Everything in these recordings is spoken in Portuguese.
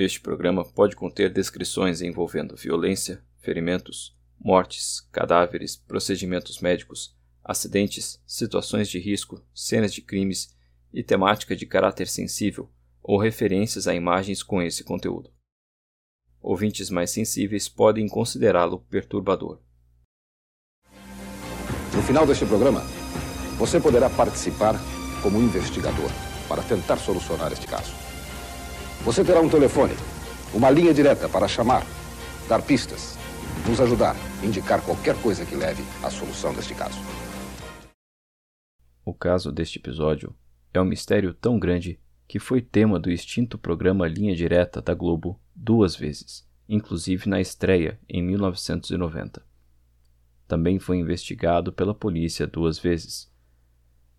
Este programa pode conter descrições envolvendo violência, ferimentos, mortes, cadáveres, procedimentos médicos, acidentes, situações de risco, cenas de crimes e temática de caráter sensível ou referências a imagens com esse conteúdo. Ouvintes mais sensíveis podem considerá-lo perturbador. No final deste programa, você poderá participar como investigador para tentar solucionar este caso. Você terá um telefone, uma linha direta para chamar, dar pistas, nos ajudar, indicar qualquer coisa que leve à solução deste caso. O caso deste episódio é um mistério tão grande que foi tema do extinto programa Linha Direta da Globo duas vezes, inclusive na estreia em 1990. Também foi investigado pela polícia duas vezes.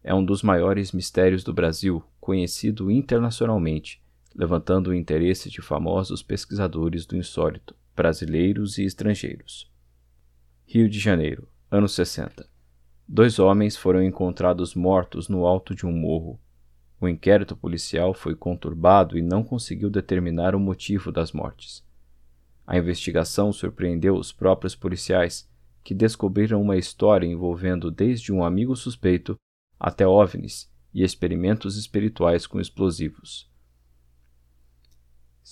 É um dos maiores mistérios do Brasil, conhecido internacionalmente, levantando o interesse de famosos pesquisadores do insólito, brasileiros e estrangeiros. Rio de Janeiro, anos 60. Dois homens foram encontrados mortos no alto de um morro o inquérito policial foi conturbado e não conseguiu determinar o motivo das mortes. A investigação surpreendeu os próprios policiais, que descobriram uma história envolvendo desde um amigo suspeito até OVNIs e experimentos espirituais com explosivos.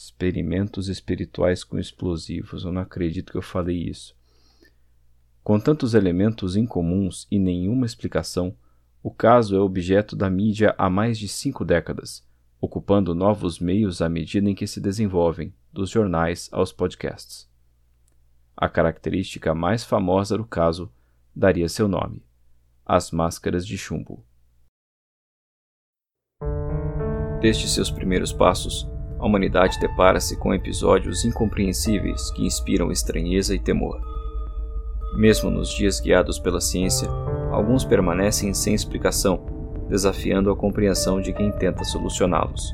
Experimentos espirituais com explosivos, eu não acredito que eu falei isso. Com tantos elementos incomuns e nenhuma explicação, o caso é objeto da mídia há mais de cinco décadas, ocupando novos meios à medida em que se desenvolvem, dos jornais aos podcasts. A característica mais famosa do caso daria seu nome: as máscaras de chumbo. Desde seus primeiros passos, a humanidade depara-se com episódios incompreensíveis que inspiram estranheza e temor. Mesmo nos dias guiados pela ciência, alguns permanecem sem explicação, desafiando a compreensão de quem tenta solucioná-los.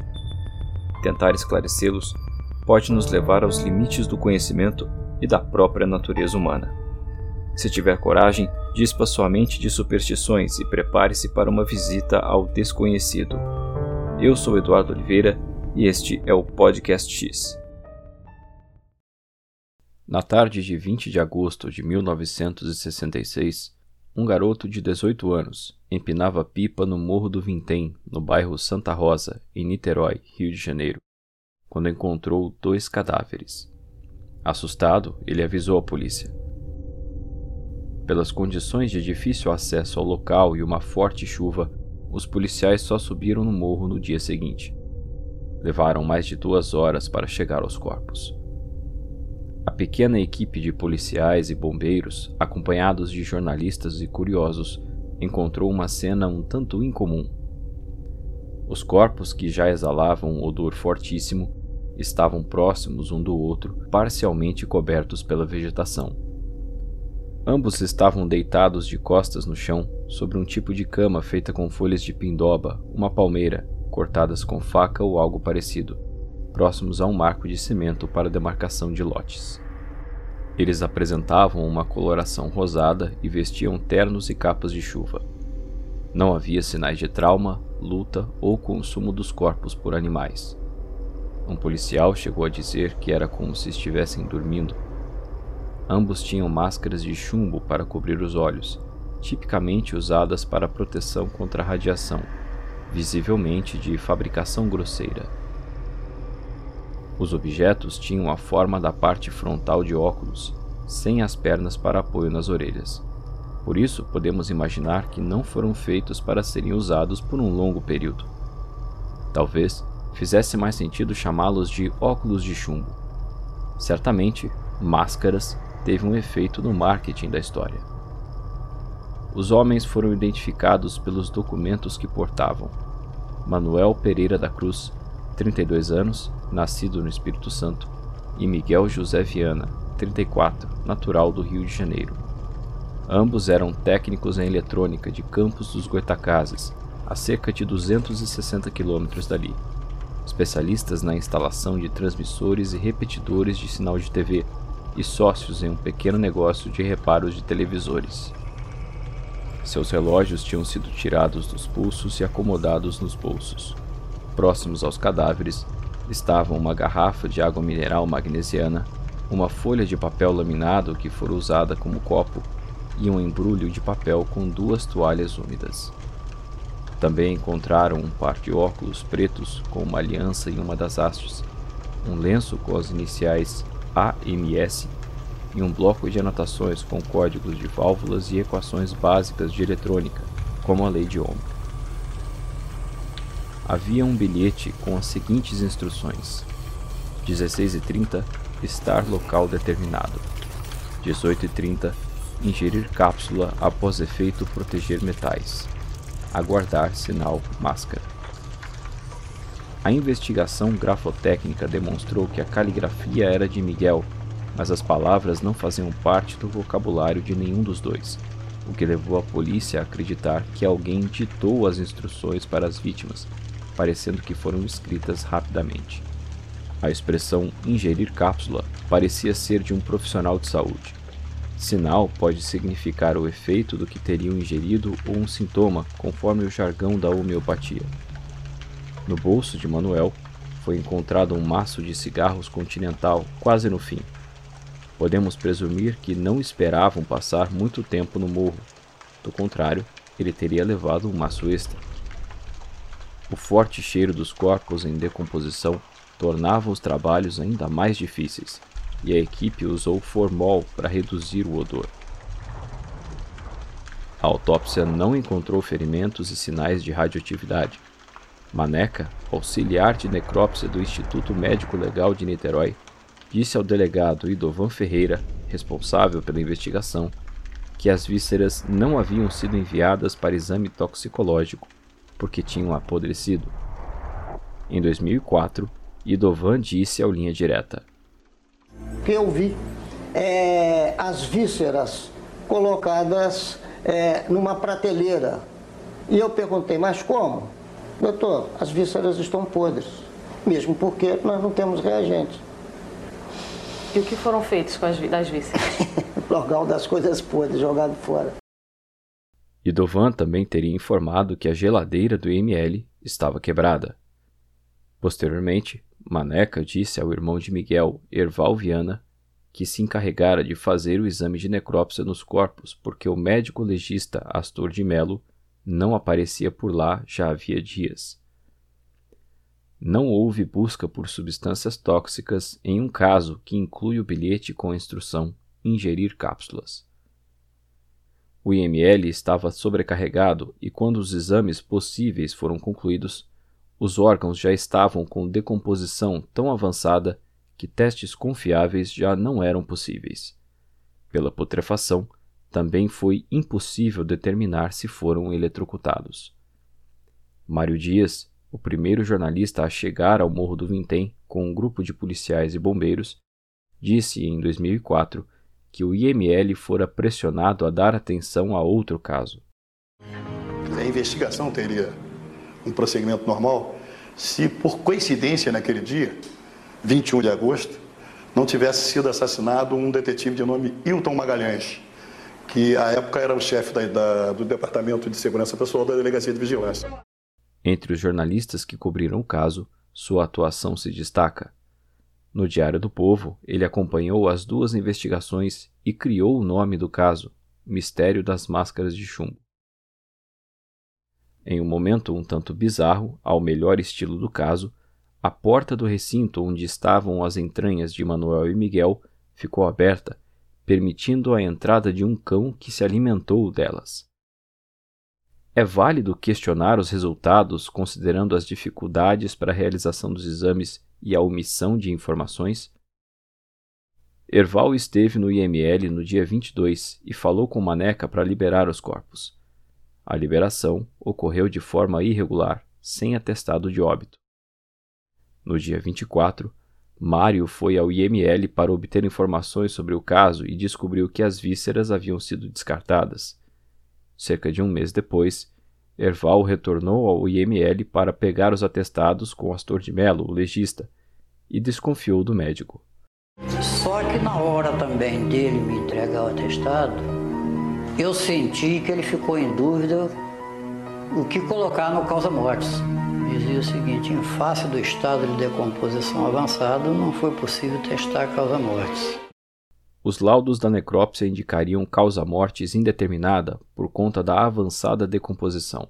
Tentar esclarecê-los pode nos levar aos limites do conhecimento e da própria natureza humana. Se tiver coragem, dispa sua mente de superstições e prepare-se para uma visita ao desconhecido. Eu sou Eduardo Oliveira e este é o Podcast X. Na tarde de 20 de agosto de 1966, um garoto de 18 anos empinava pipa no Morro do Vintém, no bairro Santa Rosa, em Niterói, Rio de Janeiro, quando encontrou dois cadáveres. Assustado, ele avisou a polícia. Pelas condições de difícil acesso ao local e uma forte chuva, os policiais só subiram no morro no dia seguinte. Levaram mais de duas horas para chegar aos corpos. A pequena equipe de policiais e bombeiros, acompanhados de jornalistas e curiosos, encontrou uma cena um tanto incomum. Os corpos, que já exalavam um odor fortíssimo, estavam próximos um do outro, parcialmente cobertos pela vegetação. Ambos estavam deitados de costas no chão, sobre um tipo de cama feita com folhas de pindoba, uma palmeira, cortadas com faca ou algo parecido próximos a um marco de cimento para demarcação de lotes. Eles apresentavam uma coloração rosada e vestiam ternos e capas de chuva. Não havia sinais de trauma, luta ou consumo dos corpos por animais. Um policial chegou a dizer que era como se estivessem dormindo. Ambos tinham máscaras de chumbo para cobrir os olhos, tipicamente usadas para proteção contra a radiação, visivelmente de fabricação grosseira. Os objetos tinham a forma da parte frontal de óculos, sem as pernas para apoio nas orelhas. Por isso, podemos imaginar que não foram feitos para serem usados por um longo período. Talvez fizesse mais sentido chamá-los de óculos de chumbo. Certamente, máscaras teve um efeito no marketing da história. Os homens foram identificados pelos documentos que portavam. Manuel Pereira da Cruz 32 anos, nascido no Espírito Santo, e Miguel José Viana, 34, natural do Rio de Janeiro. Ambos eram técnicos em eletrônica de Campos dos Goitacazes, a cerca de 260 quilômetros dali, especialistas na instalação de transmissores e repetidores de sinal de TV e sócios em um pequeno negócio de reparos de televisores. Seus relógios tinham sido tirados dos pulsos e acomodados nos bolsos próximos aos cadáveres, estavam uma garrafa de água mineral magnesiana, uma folha de papel laminado que for usada como copo e um embrulho de papel com duas toalhas úmidas. Também encontraram um par de óculos pretos com uma aliança em uma das hastes, um lenço com as iniciais AMS e um bloco de anotações com códigos de válvulas e equações básicas de eletrônica, como a lei de Ohm. Havia um bilhete com as seguintes instruções: 16h30 estar local determinado. 18h30 ingerir cápsula após efeito proteger metais. Aguardar sinal máscara. A investigação grafotécnica demonstrou que a caligrafia era de Miguel, mas as palavras não faziam parte do vocabulário de nenhum dos dois, o que levou a polícia a acreditar que alguém ditou as instruções para as vítimas, parecendo que foram escritas rapidamente. A expressão ingerir cápsula parecia ser de um profissional de saúde. Sinal pode significar o efeito do que teriam ingerido ou um sintoma, conforme o jargão da homeopatia. No bolso de Manuel foi encontrado um maço de cigarros continental quase no fim. Podemos presumir que não esperavam passar muito tempo no morro. Do contrário, ele teria levado um maço extra. O forte cheiro dos corpos em decomposição tornava os trabalhos ainda mais difíceis, e a equipe usou formol para reduzir o odor. A autópsia não encontrou ferimentos e sinais de radioatividade. Maneca, auxiliar de necrópsia do Instituto Médico Legal de Niterói, disse ao delegado Idovan Ferreira, responsável pela investigação, que as vísceras não haviam sido enviadas para exame toxicológico porque tinham apodrecido. Em 2004, Idovan disse ao Linha Direta: Que eu vi é, as vísceras colocadas é, numa prateleira. E eu perguntei, mas como? Doutor, as vísceras estão podres, mesmo porque nós não temos reagentes. E o que foram feitos com as das vísceras? Logal das coisas podres, jogado fora. Idovan também teria informado que a geladeira do IML estava quebrada. Posteriormente, Maneca disse ao irmão de Miguel, Erval Viana, que se encarregara de fazer o exame de necrópsia nos corpos porque o médico legista Astor de Melo não aparecia por lá já havia dias. Não houve busca por substâncias tóxicas em um caso que inclui o bilhete com a instrução ingerir cápsulas. O IML estava sobrecarregado e, quando os exames possíveis foram concluídos, os órgãos já estavam com decomposição tão avançada que testes confiáveis já não eram possíveis. Pela putrefação, também foi impossível determinar se foram eletrocutados. Mário Dias, o primeiro jornalista a chegar ao Morro do Vintém com um grupo de policiais e bombeiros, disse em 2004 que o IML fora pressionado a dar atenção a outro caso. A investigação teria um prosseguimento normal se, por coincidência, naquele dia, 21 de agosto, não tivesse sido assassinado um detetive de nome Hilton Magalhães, que à época era o chefe da, da, do Departamento de Segurança Pessoal da Delegacia de Vigilância. Entre os jornalistas que cobriram o caso, sua atuação se destaca. No Diário do Povo, ele acompanhou as duas investigações e criou o nome do caso, Mistério das Máscaras de Chumbo. Em um momento um tanto bizarro, ao melhor estilo do caso, a porta do recinto onde estavam as entranhas de Manuel e Miguel ficou aberta, permitindo a entrada de um cão que se alimentou delas. É válido questionar os resultados considerando as dificuldades para a realização dos exames e a omissão de informações? Erval esteve no IML no dia 22 e falou com Maneca para liberar os corpos. A liberação ocorreu de forma irregular, sem atestado de óbito. No dia 24, Mário foi ao IML para obter informações sobre o caso e descobriu que as vísceras haviam sido descartadas. Cerca de um mês depois, Erval retornou ao IML para pegar os atestados com Astor de Melo, o legista, e desconfiou do médico. Só que na hora também dele me entregar o atestado, eu senti que ele ficou em dúvida o que colocar no causa-mortes. dizia o seguinte: em face do estado de decomposição avançado, não foi possível testar a causa mortes. Os laudos da necrópsia indicariam causa mortes indeterminada por conta da avançada decomposição.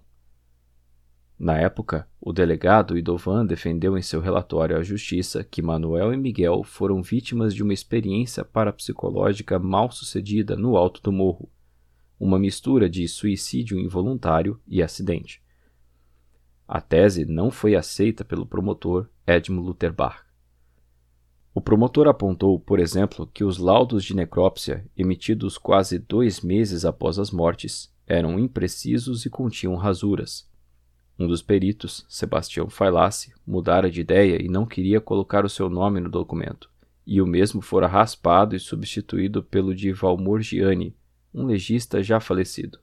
Na época, o delegado Idovan defendeu em seu relatório à justiça que Manuel e Miguel foram vítimas de uma experiência parapsicológica mal sucedida no alto do morro, uma mistura de suicídio involuntário e acidente. A tese não foi aceita pelo promotor Edmund Lutherbach. O promotor apontou, por exemplo, que os laudos de necrópsia, emitidos quase dois meses após as mortes, eram imprecisos e continham rasuras, um dos peritos, Sebastião Failace, mudara de ideia e não queria colocar o seu nome no documento, e o mesmo fora raspado e substituído pelo de Valmor Gianni, um legista já falecido.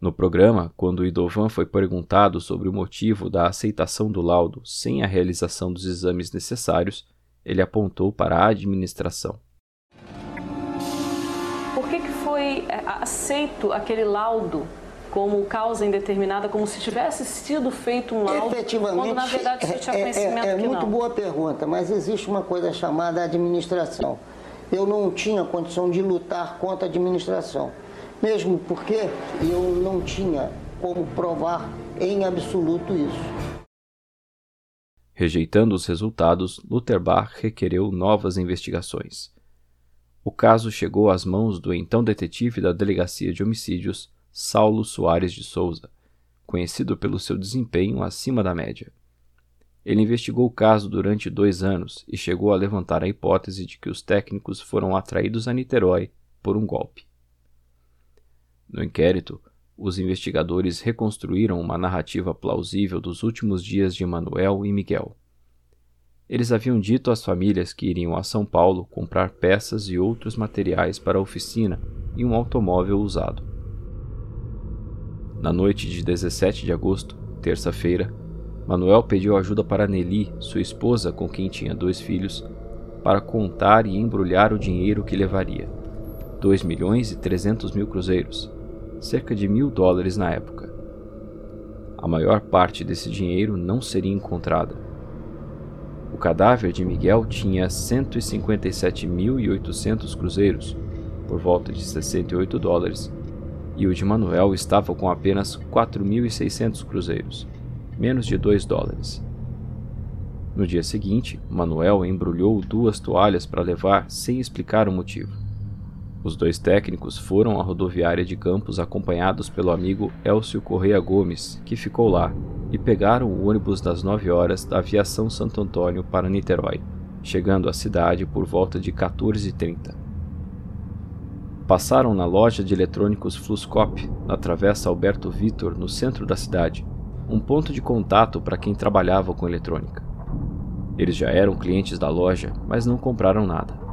No programa, quando Idovan foi perguntado sobre o motivo da aceitação do laudo sem a realização dos exames necessários, ele apontou para a administração. Por que, que foi é, aceito aquele laudo como causa indeterminada, como se tivesse sido feito um laudo, Efetivamente, quando na verdade você tinha é, conhecimento é, é, é que muito não. boa pergunta, mas existe uma coisa chamada administração. Eu não tinha condição de lutar contra a administração, mesmo porque eu não tinha como provar em absoluto isso. Rejeitando os resultados, Lutherbach requereu novas investigações. O caso chegou às mãos do então detetive da Delegacia de Homicídios, Saulo Soares de Souza, conhecido pelo seu desempenho acima da média. Ele investigou o caso durante dois anos e chegou a levantar a hipótese de que os técnicos foram atraídos a Niterói por um golpe. No inquérito, os investigadores reconstruíram uma narrativa plausível dos últimos dias de Manuel e Miguel. Eles haviam dito às famílias que iriam a São Paulo comprar peças e outros materiais para a oficina e um automóvel usado. Na noite de 17 de agosto, terça-feira, Manuel pediu ajuda para Nelly, sua esposa com quem tinha dois filhos, para contar e embrulhar o dinheiro que levaria. 2 milhões e 300 mil cruzeiros, cerca de mil dólares na época. A maior parte desse dinheiro não seria encontrada. O cadáver de Miguel tinha 157.800 cruzeiros, por volta de 68 dólares, e o de Manuel estava com apenas 4.600 cruzeiros, menos de 2 dólares. No dia seguinte, Manuel embrulhou duas toalhas para levar sem explicar o motivo. Os dois técnicos foram à rodoviária de Campos acompanhados pelo amigo Elcio Correia Gomes, que ficou lá, e pegaram o ônibus das 9 horas da Aviação Santo Antônio para Niterói, chegando à cidade por volta de 14h30. Passaram na loja de eletrônicos Fluscop, na Travessa Alberto Vitor, no centro da cidade, um ponto de contato para quem trabalhava com eletrônica. Eles já eram clientes da loja, mas não compraram nada.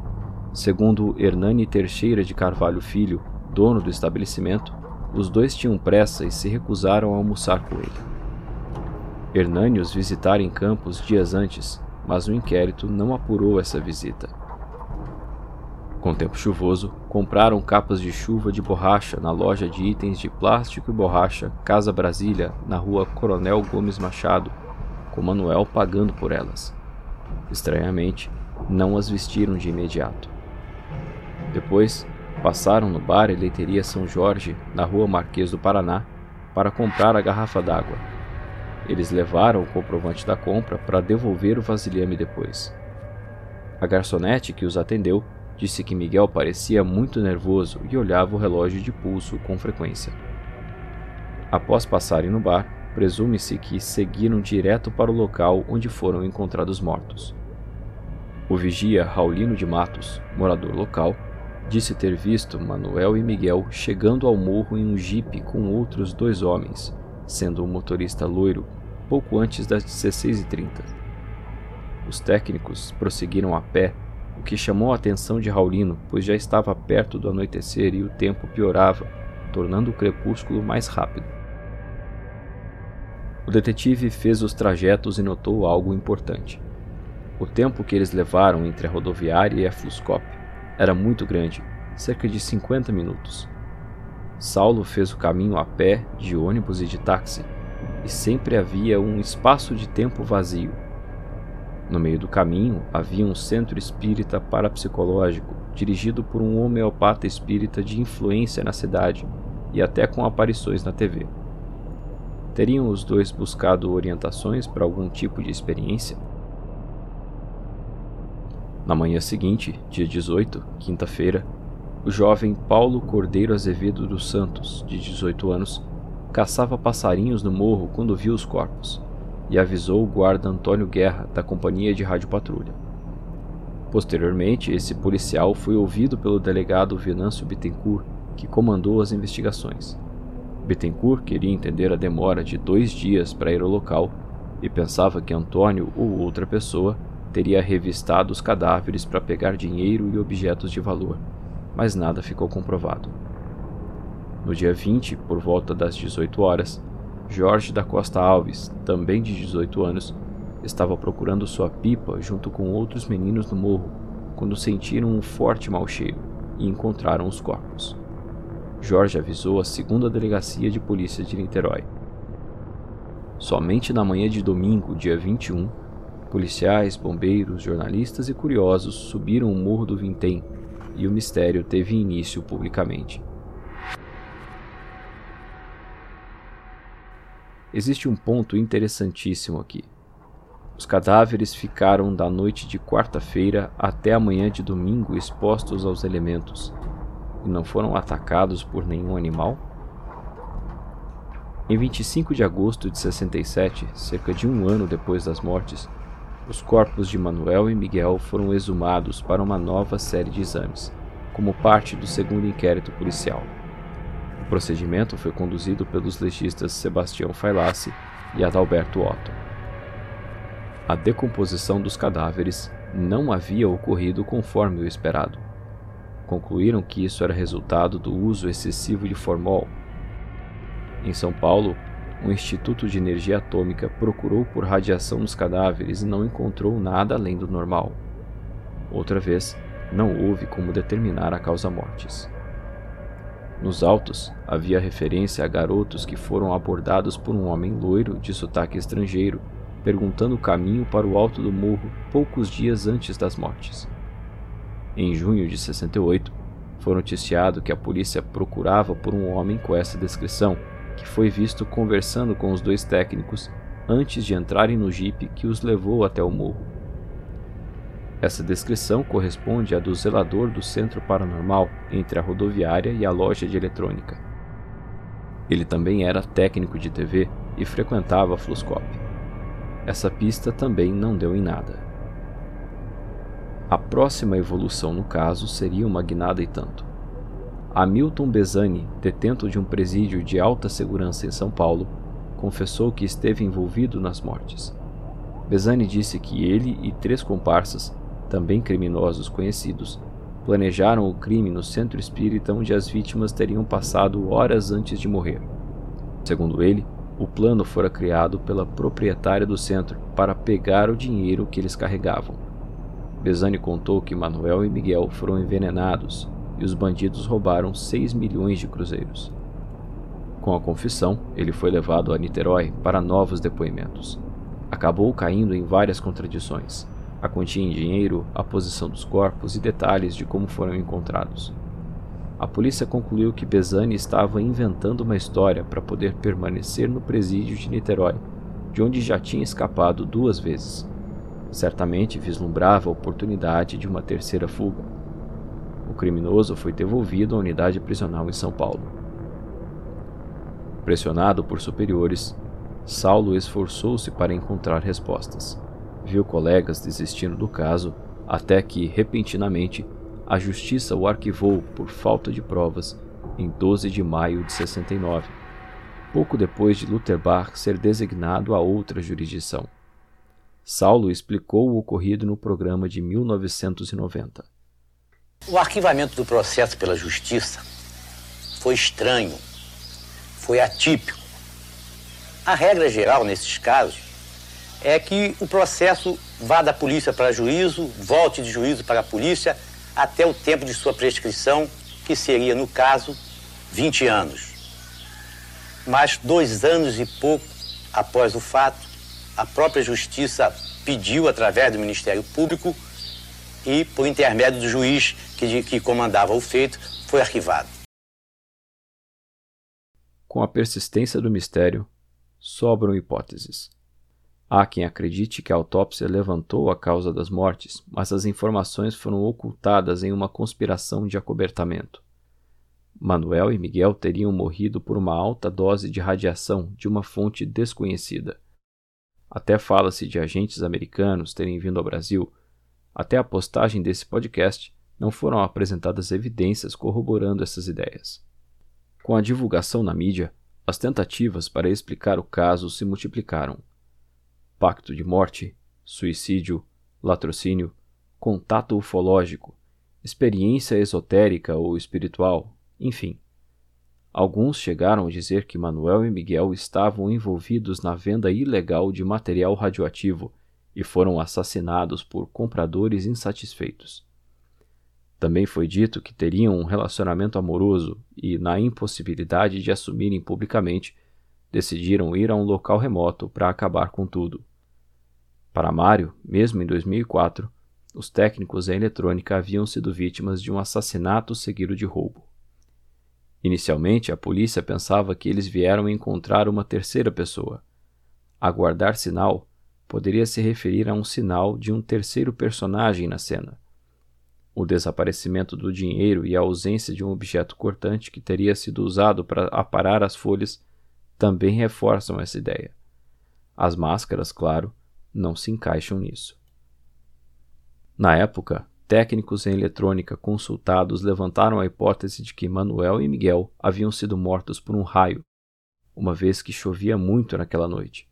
Segundo Hernani Teixeira de Carvalho Filho, dono do estabelecimento, os dois tinham pressa e se recusaram a almoçar com ele. Hernani os visitara em Campos dias antes, mas o inquérito não apurou essa visita. Com tempo chuvoso, compraram capas de chuva de borracha na loja de itens de plástico e borracha Casa Brasília, na rua Coronel Gomes Machado, com Manuel pagando por elas. Estranhamente, não as vestiram de imediato. Depois, passaram no bar e leiteria São Jorge, na rua Marquês do Paraná, para comprar a garrafa d'água. Eles levaram o comprovante da compra para devolver o vasilhame depois. A garçonete que os atendeu Disse que Miguel parecia muito nervoso e olhava o relógio de pulso com frequência. Após passarem no bar, presume-se que seguiram direto para o local onde foram encontrados mortos. O vigia Raulino de Matos, morador local, disse ter visto Manuel e Miguel chegando ao morro em um jipe com outros dois homens, sendo um motorista loiro, pouco antes das 16h30. Os técnicos prosseguiram a pé o que chamou a atenção de Raulino, pois já estava perto do anoitecer e o tempo piorava, tornando o crepúsculo mais rápido. O detetive fez os trajetos e notou algo importante. O tempo que eles levaram entre a rodoviária e a Fluscop era muito grande, cerca de 50 minutos. Saulo fez o caminho a pé, de ônibus e de táxi, e sempre havia um espaço de tempo vazio. No meio do caminho havia um centro espírita parapsicológico, dirigido por um homeopata espírita de influência na cidade e até com aparições na TV. Teriam os dois buscado orientações para algum tipo de experiência? Na manhã seguinte, dia 18, quinta-feira, o jovem Paulo Cordeiro Azevedo dos Santos, de 18 anos, caçava passarinhos no morro quando viu os corpos e avisou o guarda Antônio Guerra, da Companhia de Rádio Patrulha. Posteriormente, esse policial foi ouvido pelo delegado Venâncio Bittencourt, que comandou as investigações. Bittencourt queria entender a demora de dois dias para ir ao local e pensava que Antônio ou outra pessoa teria revistado os cadáveres para pegar dinheiro e objetos de valor, mas nada ficou comprovado. No dia 20, por volta das 18 horas, Jorge da Costa Alves, também de 18 anos, estava procurando sua pipa junto com outros meninos no morro quando sentiram um forte mau cheiro e encontraram os corpos. Jorge avisou a segunda delegacia de polícia de Niterói. Somente na manhã de domingo, dia 21, policiais, bombeiros, jornalistas e curiosos subiram o morro do Vintém e o mistério teve início publicamente. Existe um ponto interessantíssimo aqui. Os cadáveres ficaram da noite de quarta-feira até a manhã de domingo expostos aos elementos e não foram atacados por nenhum animal? Em 25 de agosto de 67, cerca de um ano depois das mortes, os corpos de Manuel e Miguel foram exumados para uma nova série de exames, como parte do segundo inquérito policial. O procedimento foi conduzido pelos legistas Sebastião Failassi e Adalberto Otto. A decomposição dos cadáveres não havia ocorrido conforme o esperado. Concluíram que isso era resultado do uso excessivo de formol. Em São Paulo, o Instituto de Energia Atômica procurou por radiação nos cadáveres e não encontrou nada além do normal. Outra vez, não houve como determinar a causa mortes. Nos autos, havia referência a garotos que foram abordados por um homem loiro de sotaque estrangeiro, perguntando o caminho para o alto do morro poucos dias antes das mortes. Em junho de 68, foi noticiado que a polícia procurava por um homem com essa descrição, que foi visto conversando com os dois técnicos antes de entrarem no jipe que os levou até o morro. Essa descrição corresponde à do zelador do Centro Paranormal entre a rodoviária e a loja de eletrônica. Ele também era técnico de TV e frequentava a Fluscop. Essa pista também não deu em nada. A próxima evolução no caso seria uma guinada e tanto. Hamilton Bezani, detento de um presídio de alta segurança em São Paulo, confessou que esteve envolvido nas mortes. Bezani disse que ele e três comparsas também criminosos conhecidos, planejaram o crime no centro espírita onde as vítimas teriam passado horas antes de morrer. Segundo ele, o plano fora criado pela proprietária do centro para pegar o dinheiro que eles carregavam. Besani contou que Manuel e Miguel foram envenenados e os bandidos roubaram 6 milhões de cruzeiros. Com a confissão, ele foi levado a Niterói para novos depoimentos. Acabou caindo em várias contradições a quantia em dinheiro, a posição dos corpos e detalhes de como foram encontrados. A polícia concluiu que Besani estava inventando uma história para poder permanecer no presídio de Niterói, de onde já tinha escapado duas vezes. Certamente vislumbrava a oportunidade de uma terceira fuga. O criminoso foi devolvido à unidade prisional em São Paulo. Pressionado por superiores, Saulo esforçou-se para encontrar respostas viu colegas desistindo do caso, até que, repentinamente, a justiça o arquivou por falta de provas em 12 de maio de 69, pouco depois de Lutherbach ser designado a outra jurisdição. Saulo explicou o ocorrido no programa de 1990. O arquivamento do processo pela justiça foi estranho, foi atípico. A regra geral nesses casos é que o processo vá da polícia para juízo, volte de juízo para a polícia até o tempo de sua prescrição, que seria, no caso, 20 anos. Mas dois anos e pouco após o fato, a própria justiça pediu, através do Ministério Público e, por intermédio do juiz que, que comandava o feito, foi arquivado. Com a persistência do mistério, sobram hipóteses. Há quem acredite que a autópsia levantou a causa das mortes, mas as informações foram ocultadas em uma conspiração de acobertamento. Manuel e Miguel teriam morrido por uma alta dose de radiação de uma fonte desconhecida. Até fala-se de agentes americanos terem vindo ao Brasil. Até a postagem desse podcast, não foram apresentadas evidências corroborando essas ideias. Com a divulgação na mídia, as tentativas para explicar o caso se multiplicaram. Pacto de morte, suicídio, latrocínio, contato ufológico, experiência esotérica ou espiritual, enfim. Alguns chegaram a dizer que Manuel e Miguel estavam envolvidos na venda ilegal de material radioativo e foram assassinados por compradores insatisfeitos. Também foi dito que teriam um relacionamento amoroso e, na impossibilidade de assumirem publicamente, decidiram ir a um local remoto para acabar com tudo. Para Mário, mesmo em 2004, os técnicos em eletrônica haviam sido vítimas de um assassinato seguido de roubo. Inicialmente, a polícia pensava que eles vieram encontrar uma terceira pessoa. Aguardar sinal poderia se referir a um sinal de um terceiro personagem na cena. O desaparecimento do dinheiro e a ausência de um objeto cortante que teria sido usado para aparar as folhas também reforçam essa ideia. As máscaras, claro, não se encaixam nisso. Na época, técnicos em eletrônica consultados levantaram a hipótese de que Manuel e Miguel haviam sido mortos por um raio, uma vez que chovia muito naquela noite.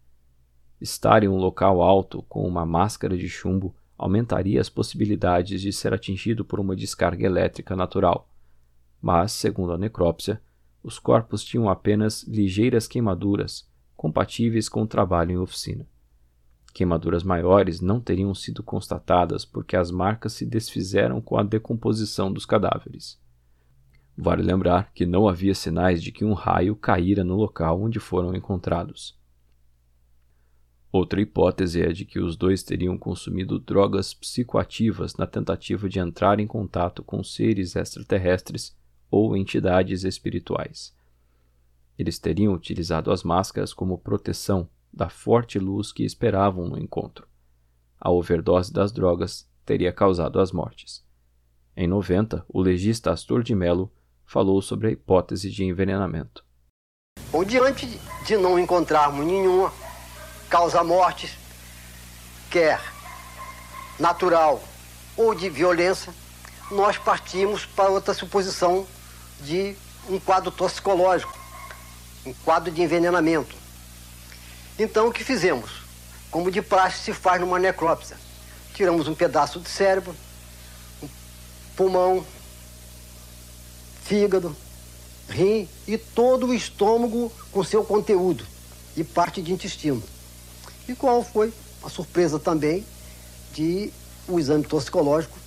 Estar em um local alto com uma máscara de chumbo aumentaria as possibilidades de ser atingido por uma descarga elétrica natural. Mas, segundo a necrópsia, os corpos tinham apenas ligeiras queimaduras, compatíveis com o trabalho em oficina. Queimaduras maiores não teriam sido constatadas porque as marcas se desfizeram com a decomposição dos cadáveres. Vale lembrar que não havia sinais de que um raio caíra no local onde foram encontrados. Outra hipótese é de que os dois teriam consumido drogas psicoativas na tentativa de entrar em contato com seres extraterrestres ou entidades espirituais. Eles teriam utilizado as máscaras como proteção da forte luz que esperavam no encontro. A overdose das drogas teria causado as mortes. Em 90, o legista Astor de Mello falou sobre a hipótese de envenenamento. Bom, diante de não encontrarmos nenhuma causa mortes, quer natural ou de violência, nós partimos para outra suposição de um quadro toxicológico, um quadro de envenenamento. Então, o que fizemos? Como de praxe se faz numa necrópsia. Tiramos um pedaço do cérebro, pulmão, fígado, rim e todo o estômago com seu conteúdo e parte de intestino. E qual foi a surpresa também de o exame toxicológico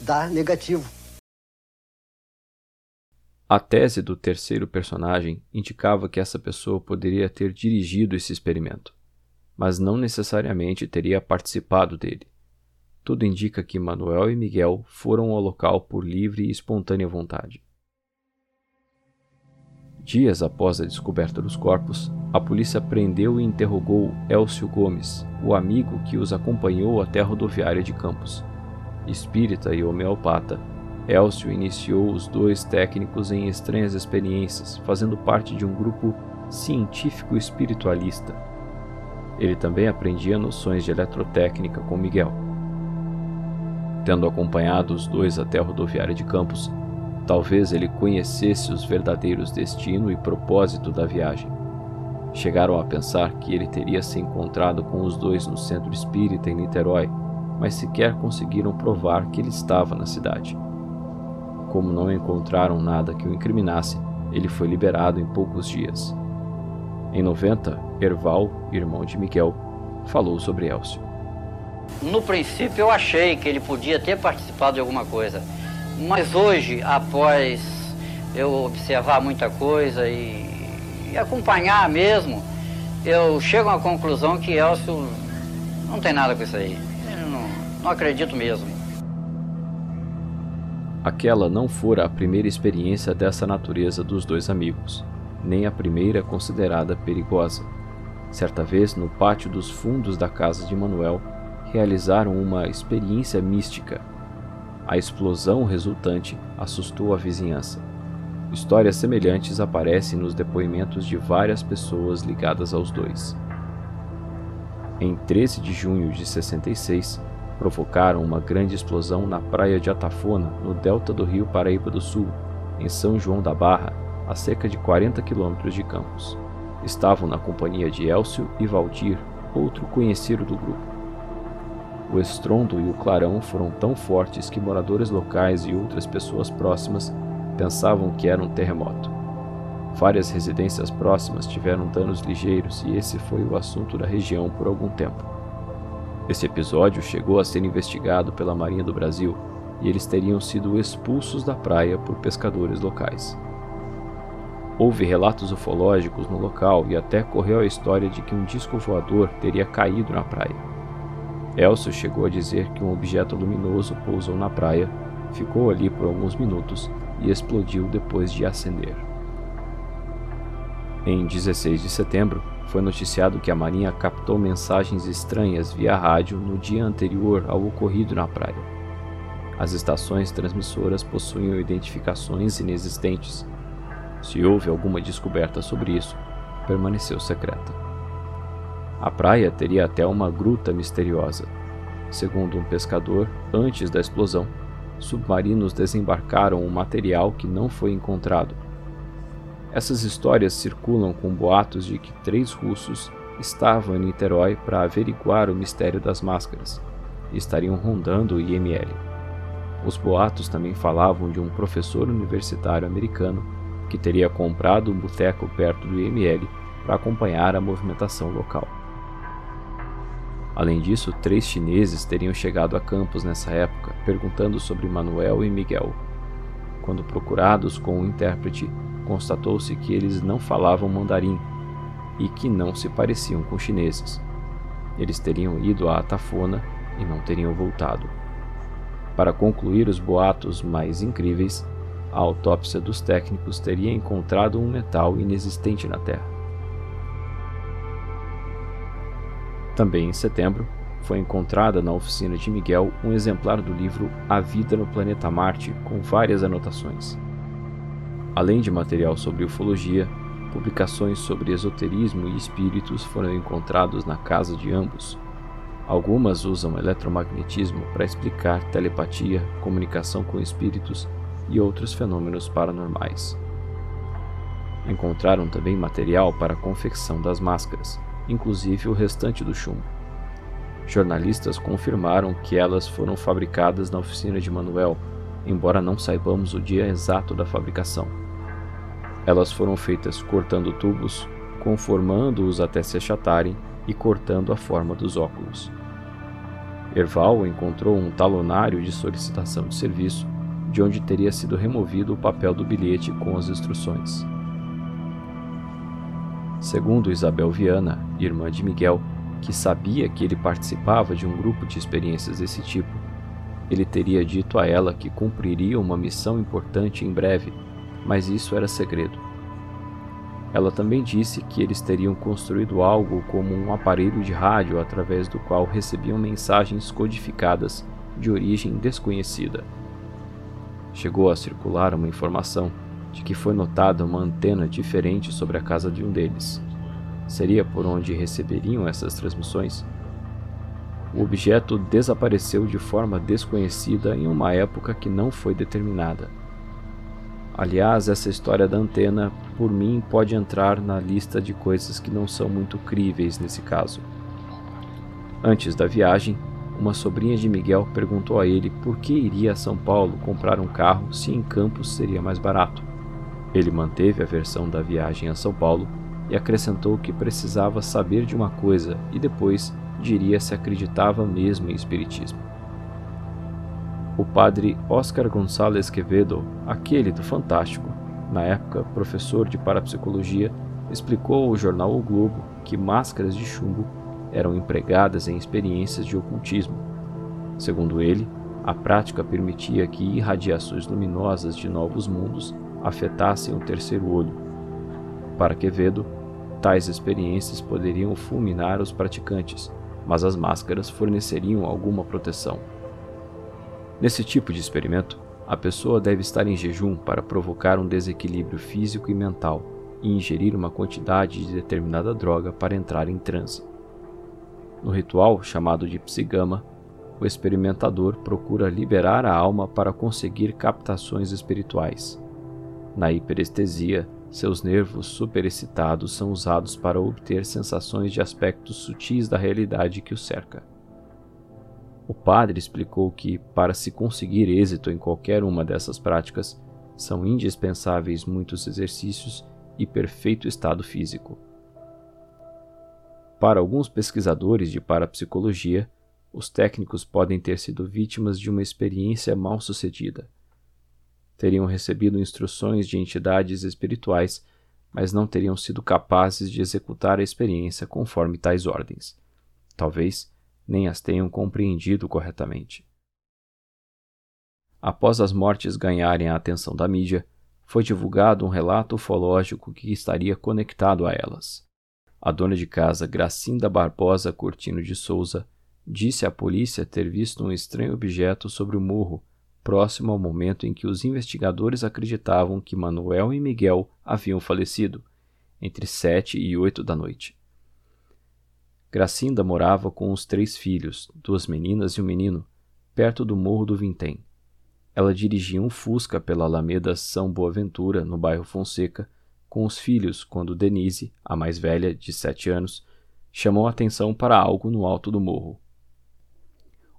dar negativo. A tese do terceiro personagem indicava que essa pessoa poderia ter dirigido esse experimento, mas não necessariamente teria participado dele. Tudo indica que Manuel e Miguel foram ao local por livre e espontânea vontade. Dias após a descoberta dos corpos, a polícia prendeu e interrogou Elcio Gomes, o amigo que os acompanhou até a rodoviária de Campos. Espírita e homeopata, Elcio iniciou os dois técnicos em estranhas experiências, fazendo parte de um grupo científico espiritualista. Ele também aprendia noções de eletrotécnica com Miguel. Tendo acompanhado os dois até a rodoviária de Campos, talvez ele conhecesse os verdadeiros destino e propósito da viagem. Chegaram a pensar que ele teria se encontrado com os dois no centro espírita em Niterói, mas sequer conseguiram provar que ele estava na cidade. Como não encontraram nada que o incriminasse, ele foi liberado em poucos dias. Em 90, Erval, irmão de Miguel, falou sobre Elcio. No princípio eu achei que ele podia ter participado de alguma coisa, mas hoje, após eu observar muita coisa e, e acompanhar mesmo, eu chego à conclusão que Elcio não tem nada com isso aí. Não, não acredito mesmo. Aquela não fora a primeira experiência dessa natureza dos dois amigos, nem a primeira considerada perigosa. Certa vez, no pátio dos fundos da casa de Manuel, realizaram uma experiência mística. A explosão resultante assustou a vizinhança. Histórias semelhantes aparecem nos depoimentos de várias pessoas ligadas aos dois. Em 13 de junho de 66, provocaram uma grande explosão na praia de Atafona, no delta do rio Paraíba do Sul, em São João da Barra, a cerca de 40 quilômetros de Campos. Estavam na companhia de Elcio e Valdir, outro conhecido do grupo. O estrondo e o clarão foram tão fortes que moradores locais e outras pessoas próximas pensavam que era um terremoto. Várias residências próximas tiveram danos ligeiros e esse foi o assunto da região por algum tempo. Esse episódio chegou a ser investigado pela Marinha do Brasil e eles teriam sido expulsos da praia por pescadores locais. Houve relatos ufológicos no local e até correu a história de que um disco voador teria caído na praia. Elcio chegou a dizer que um objeto luminoso pousou na praia, ficou ali por alguns minutos e explodiu depois de acender. Em 16 de setembro, foi noticiado que a Marinha captou mensagens estranhas via rádio no dia anterior ao ocorrido na praia. As estações transmissoras possuíam identificações inexistentes. Se houve alguma descoberta sobre isso, permaneceu secreta. A praia teria até uma gruta misteriosa. Segundo um pescador, antes da explosão, submarinos desembarcaram um material que não foi encontrado essas histórias circulam com boatos de que três russos estavam em Niterói para averiguar o mistério das máscaras e estariam rondando o IML. Os boatos também falavam de um professor universitário americano que teria comprado um boteco perto do IML para acompanhar a movimentação local. Além disso, três chineses teriam chegado a campus nessa época, perguntando sobre Manuel e Miguel. Quando procurados com um intérprete, constatou-se que eles não falavam mandarim e que não se pareciam com chineses. Eles teriam ido a Atafona e não teriam voltado. Para concluir os boatos mais incríveis, a autópsia dos técnicos teria encontrado um metal inexistente na Terra. Também em setembro, foi encontrada na oficina de Miguel um exemplar do livro A Vida no Planeta Marte com várias anotações. Além de material sobre ufologia, publicações sobre esoterismo e espíritos foram encontrados na casa de ambos. Algumas usam eletromagnetismo para explicar telepatia, comunicação com espíritos e outros fenômenos paranormais. Encontraram também material para a confecção das máscaras, inclusive o restante do chumbo. Jornalistas confirmaram que elas foram fabricadas na oficina de Manuel, embora não saibamos o dia exato da fabricação. Elas foram feitas cortando tubos, conformando-os até se achatarem e cortando a forma dos óculos. Erval encontrou um talonário de solicitação de serviço, de onde teria sido removido o papel do bilhete com as instruções. Segundo Isabel Viana, irmã de Miguel, que sabia que ele participava de um grupo de experiências desse tipo, ele teria dito a ela que cumpriria uma missão importante em breve mas isso era segredo. Ela também disse que eles teriam construído algo como um aparelho de rádio através do qual recebiam mensagens codificadas de origem desconhecida. Chegou a circular uma informação de que foi notada uma antena diferente sobre a casa de um deles. Seria por onde receberiam essas transmissões? O objeto desapareceu de forma desconhecida em uma época que não foi determinada. Aliás, essa história da antena, por mim, pode entrar na lista de coisas que não são muito críveis nesse caso. Antes da viagem, uma sobrinha de Miguel perguntou a ele por que iria a São Paulo comprar um carro se em Campos seria mais barato. Ele manteve a versão da viagem a São Paulo e acrescentou que precisava saber de uma coisa e depois diria se acreditava mesmo em espiritismo. O padre Oscar Gonçalves Quevedo, aquele do Fantástico, na época professor de parapsicologia, explicou ao jornal O Globo que máscaras de chumbo eram empregadas em experiências de ocultismo. Segundo ele, a prática permitia que irradiações luminosas de novos mundos afetassem o terceiro olho. Para Quevedo, tais experiências poderiam fulminar os praticantes, mas as máscaras forneceriam alguma proteção. Nesse tipo de experimento, a pessoa deve estar em jejum para provocar um desequilíbrio físico e mental e ingerir uma quantidade de determinada droga para entrar em transe. No ritual chamado de psigama, o experimentador procura liberar a alma para conseguir captações espirituais. Na hiperestesia, seus nervos superexcitados são usados para obter sensações de aspectos sutis da realidade que o cerca. O padre explicou que, para se conseguir êxito em qualquer uma dessas práticas, são indispensáveis muitos exercícios e perfeito estado físico. Para alguns pesquisadores de parapsicologia, os técnicos podem ter sido vítimas de uma experiência mal sucedida. Teriam recebido instruções de entidades espirituais, mas não teriam sido capazes de executar a experiência conforme tais ordens. Talvez nem as tenham compreendido corretamente. Após as mortes ganharem a atenção da mídia, foi divulgado um relato ufológico que estaria conectado a elas. A dona de casa Gracinda Barbosa Cortino de Souza disse à polícia ter visto um estranho objeto sobre o morro, próximo ao momento em que os investigadores acreditavam que Manuel e Miguel haviam falecido, entre sete e oito da noite. Gracinda morava com os três filhos, duas meninas e um menino, perto do Morro do Vintém. Ela dirigia um Fusca pela Alameda São Boaventura, no bairro Fonseca, com os filhos quando Denise, a mais velha, de sete anos, chamou a atenção para algo no alto do morro.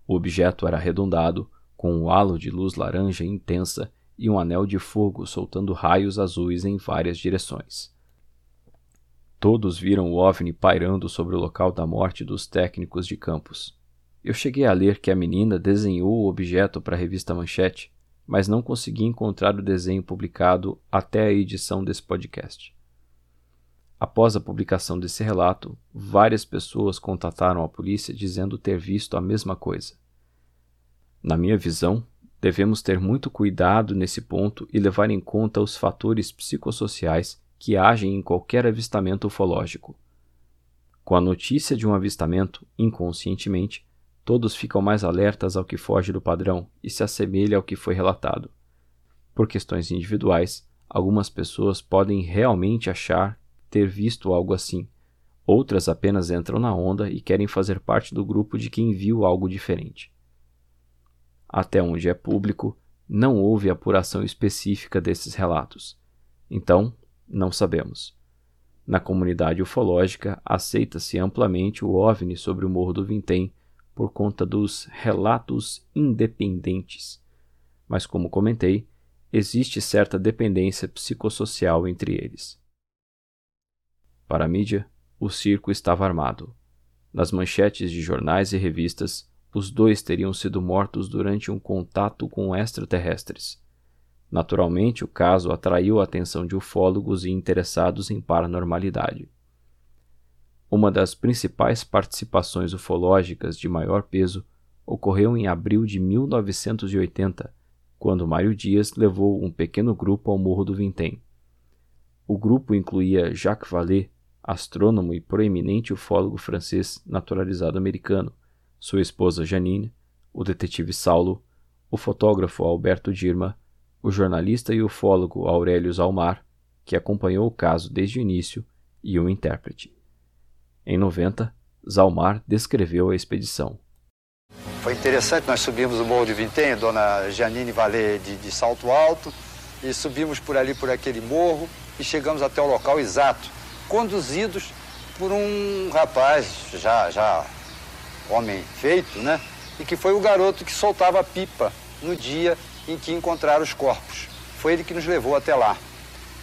O objeto era arredondado, com um halo de luz laranja intensa e um anel de fogo soltando raios azuis em várias direções. Todos viram o OVNI pairando sobre o local da morte dos técnicos de campus. Eu cheguei a ler que a menina desenhou o objeto para a revista Manchete, mas não consegui encontrar o desenho publicado até a edição desse podcast. Após a publicação desse relato, várias pessoas contataram a polícia dizendo ter visto a mesma coisa. Na minha visão, devemos ter muito cuidado nesse ponto e levar em conta os fatores psicossociais que agem em qualquer avistamento ufológico. Com a notícia de um avistamento, inconscientemente, todos ficam mais alertas ao que foge do padrão e se assemelha ao que foi relatado. Por questões individuais, algumas pessoas podem realmente achar ter visto algo assim, outras apenas entram na onda e querem fazer parte do grupo de quem viu algo diferente. Até onde é público, não houve apuração específica desses relatos. Então, não sabemos. Na comunidade ufológica, aceita-se amplamente o OVNI sobre o Morro do Vintém por conta dos relatos independentes. Mas, como comentei, existe certa dependência psicossocial entre eles. Para a mídia, o circo estava armado. Nas manchetes de jornais e revistas, os dois teriam sido mortos durante um contato com extraterrestres. Naturalmente, o caso atraiu a atenção de ufólogos e interessados em paranormalidade. Uma das principais participações ufológicas de maior peso ocorreu em abril de 1980, quando Mário Dias levou um pequeno grupo ao Morro do Vintém. O grupo incluía Jacques Vallée, astrônomo e proeminente ufólogo francês naturalizado americano, sua esposa Janine, o detetive Saulo, o fotógrafo Alberto Dirma o jornalista e ufólogo Aurélio Almar, que acompanhou o caso desde o início, e o intérprete. Em 90, Zalmar descreveu a expedição. Foi interessante, nós subimos o Morro de Vintém, dona Janine Valé de, de salto alto, e subimos por ali, por aquele morro, e chegamos até o local exato, conduzidos por um rapaz, já, já homem feito, né? E que foi o garoto que soltava a pipa no dia em que encontraram os corpos. Foi ele que nos levou até lá.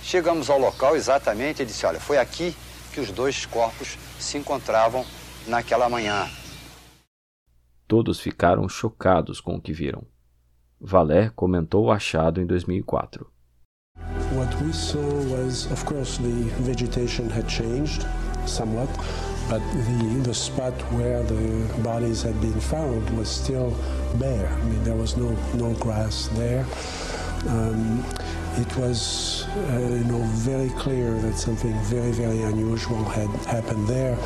Chegamos ao local exatamente e disse: Olha, foi aqui que os dois corpos se encontravam naquela manhã. Todos ficaram chocados com o que viram. Valé comentou o achado em 2004. What we saw was, of course, the vegetation had changed somewhat, but the, the spot where the bodies had been found was still bare. I mean, there was no, no grass there. Um, it was, uh, you know, very clear that something very, very unusual had happened there.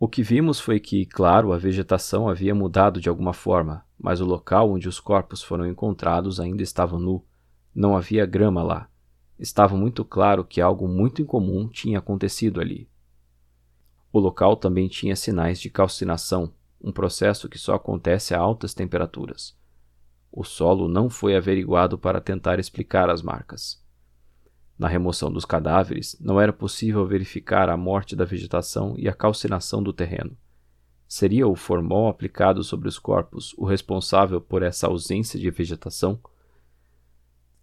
O que vimos foi que, claro, a vegetação havia mudado de alguma forma, mas o local onde os corpos foram encontrados ainda estava nu. Não havia grama lá. Estava muito claro que algo muito incomum tinha acontecido ali. O local também tinha sinais de calcinação, um processo que só acontece a altas temperaturas. O solo não foi averiguado para tentar explicar as marcas. Na remoção dos cadáveres, não era possível verificar a morte da vegetação e a calcinação do terreno. Seria o formol aplicado sobre os corpos o responsável por essa ausência de vegetação?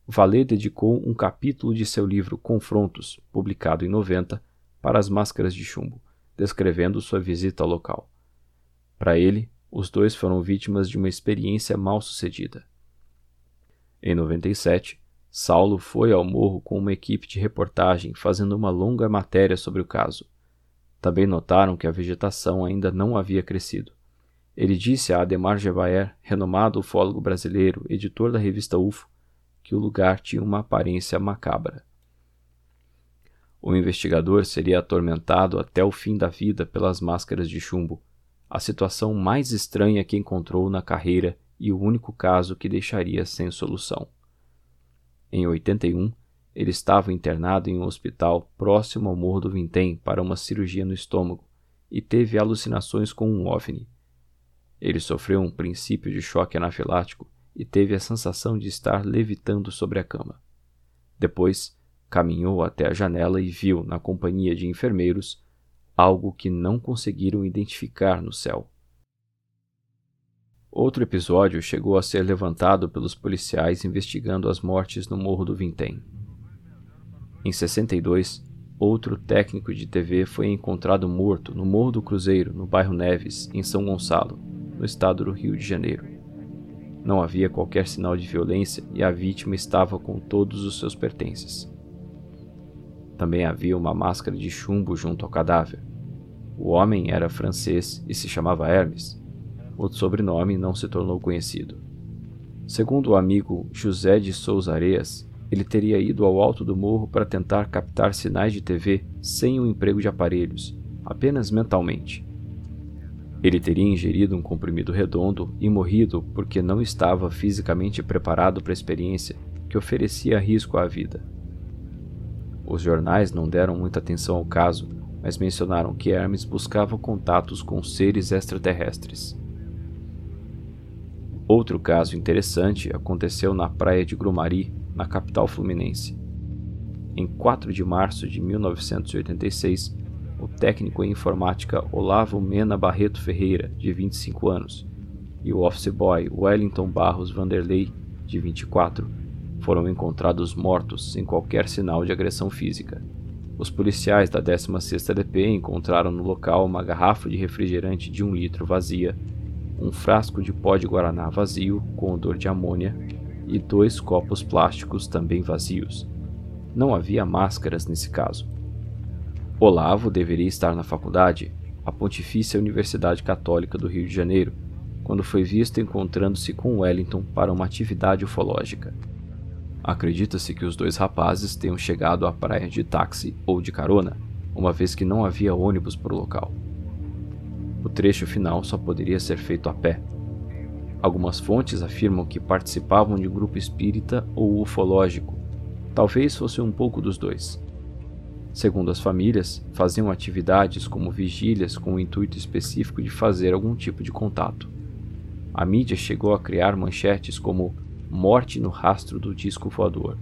Vallée dedicou um capítulo de seu livro Confrontos, publicado em 90, para as máscaras de chumbo, descrevendo sua visita ao local. Para ele, os dois foram vítimas de uma experiência mal sucedida. Em 97, Saulo foi ao morro com uma equipe de reportagem fazendo uma longa matéria sobre o caso. Também notaram que a vegetação ainda não havia crescido. Ele disse a Ademar Gevaer, renomado ufólogo brasileiro, editor da revista UFO, que o lugar tinha uma aparência macabra. O investigador seria atormentado até o fim da vida pelas máscaras de chumbo, a situação mais estranha que encontrou na carreira e o único caso que deixaria sem solução. Em 81, ele estava internado em um hospital próximo ao Morro do Vintém para uma cirurgia no estômago e teve alucinações com um OVNI. Ele sofreu um princípio de choque anafilático e teve a sensação de estar levitando sobre a cama. Depois, caminhou até a janela e viu, na companhia de enfermeiros, algo que não conseguiram identificar no céu. Outro episódio chegou a ser levantado pelos policiais investigando as mortes no Morro do Vintém. Em 62, outro técnico de TV foi encontrado morto no Morro do Cruzeiro, no bairro Neves, em São Gonçalo, no estado do Rio de Janeiro. Não havia qualquer sinal de violência e a vítima estava com todos os seus pertences. Também havia uma máscara de chumbo junto ao cadáver. O homem era francês e se chamava Hermes o sobrenome não se tornou conhecido. Segundo o amigo José de Souza Areas, ele teria ido ao alto do morro para tentar captar sinais de TV sem o emprego de aparelhos, apenas mentalmente. Ele teria ingerido um comprimido redondo e morrido porque não estava fisicamente preparado para a experiência que oferecia risco à vida. Os jornais não deram muita atenção ao caso, mas mencionaram que Hermes buscava contatos com seres extraterrestres. Outro caso interessante aconteceu na praia de Grumari, na capital fluminense. Em 4 de março de 1986, o técnico em informática Olavo Mena Barreto Ferreira, de 25 anos, e o office boy Wellington Barros Vanderlei, de 24, foram encontrados mortos sem qualquer sinal de agressão física. Os policiais da 16ª DP encontraram no local uma garrafa de refrigerante de um litro vazia um frasco de pó de guaraná vazio com odor de amônia e dois copos plásticos também vazios. Não havia máscaras nesse caso. Olavo deveria estar na faculdade, a Pontifícia Universidade Católica do Rio de Janeiro, quando foi visto encontrando-se com Wellington para uma atividade ufológica. Acredita-se que os dois rapazes tenham chegado à praia de táxi ou de carona, uma vez que não havia ônibus para o local. O trecho final só poderia ser feito a pé. Algumas fontes afirmam que participavam de grupo espírita ou ufológico. Talvez fosse um pouco dos dois. Segundo as famílias, faziam atividades como vigílias com o intuito específico de fazer algum tipo de contato. A mídia chegou a criar manchetes como Morte no rastro do disco voador.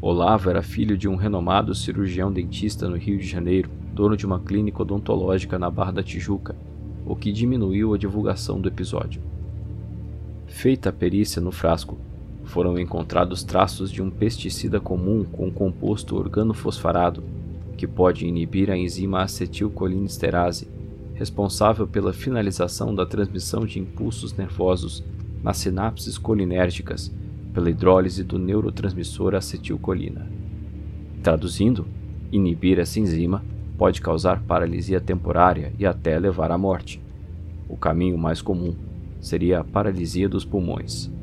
Olavo era filho de um renomado cirurgião dentista no Rio de Janeiro dono de uma clínica odontológica na Barra da Tijuca, o que diminuiu a divulgação do episódio. Feita a perícia no frasco, foram encontrados traços de um pesticida comum com composto organofosfarado, que pode inibir a enzima acetilcolinesterase, responsável pela finalização da transmissão de impulsos nervosos nas sinapses colinérgicas, pela hidrólise do neurotransmissor acetilcolina. Traduzindo, inibir essa enzima pode causar paralisia temporária e até levar à morte. O caminho mais comum seria a paralisia dos pulmões.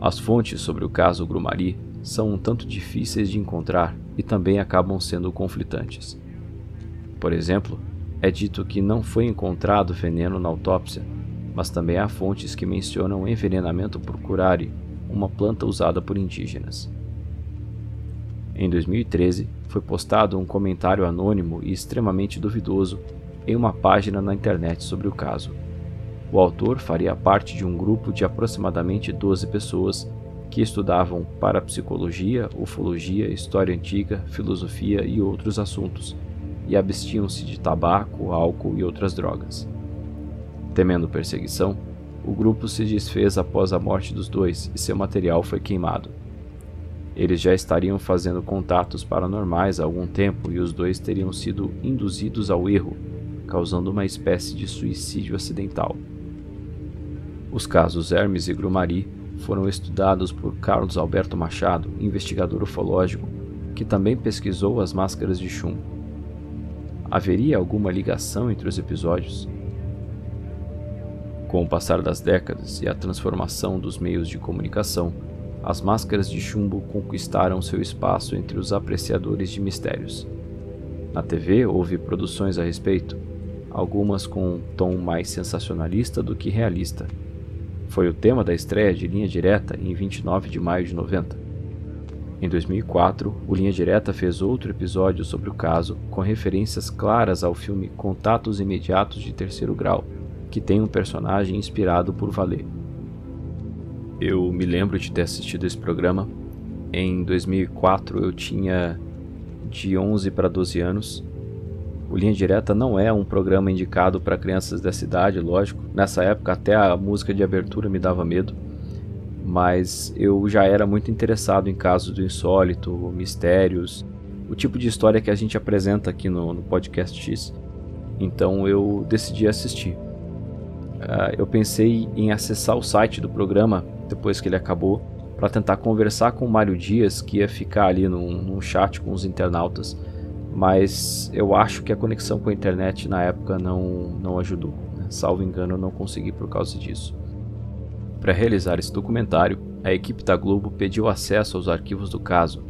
As fontes sobre o caso Grumari são um tanto difíceis de encontrar e também acabam sendo conflitantes. Por exemplo, é dito que não foi encontrado veneno na autópsia, mas também há fontes que mencionam envenenamento por curare, uma planta usada por indígenas. Em 2013, foi postado um comentário anônimo e extremamente duvidoso em uma página na internet sobre o caso. O autor faria parte de um grupo de aproximadamente 12 pessoas que estudavam parapsicologia, ufologia, história antiga, filosofia e outros assuntos, e abstiam-se de tabaco, álcool e outras drogas. Temendo perseguição, o grupo se desfez após a morte dos dois e seu material foi queimado. Eles já estariam fazendo contatos paranormais há algum tempo e os dois teriam sido induzidos ao erro, causando uma espécie de suicídio acidental. Os casos Hermes e Grumari foram estudados por Carlos Alberto Machado, investigador ufológico, que também pesquisou as máscaras de chumbo. Haveria alguma ligação entre os episódios? Com o passar das décadas e a transformação dos meios de comunicação, as máscaras de chumbo conquistaram seu espaço entre os apreciadores de mistérios. Na TV houve produções a respeito, algumas com um tom mais sensacionalista do que realista, foi o tema da estreia de Linha Direta em 29 de maio de 90. Em 2004, o Linha Direta fez outro episódio sobre o caso, com referências claras ao filme Contatos Imediatos de Terceiro Grau, que tem um personagem inspirado por Valer. Eu me lembro de ter assistido esse programa. Em 2004 eu tinha de 11 para 12 anos o Linha Direta não é um programa indicado para crianças dessa idade, lógico. Nessa época até a música de abertura me dava medo, mas eu já era muito interessado em casos do insólito, mistérios, o tipo de história que a gente apresenta aqui no, no podcast X. Então eu decidi assistir. Uh, eu pensei em acessar o site do programa depois que ele acabou para tentar conversar com o Mário Dias, que ia ficar ali num, num chat com os internautas mas eu acho que a conexão com a internet na época não, não ajudou. Né? Salvo engano, eu não consegui por causa disso. Para realizar esse documentário, a equipe da Globo pediu acesso aos arquivos do caso,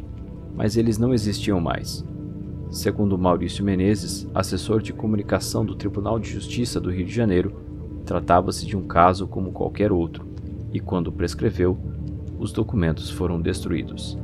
mas eles não existiam mais. Segundo Maurício Menezes, assessor de comunicação do Tribunal de Justiça do Rio de Janeiro, tratava-se de um caso como qualquer outro, e quando prescreveu, os documentos foram destruídos.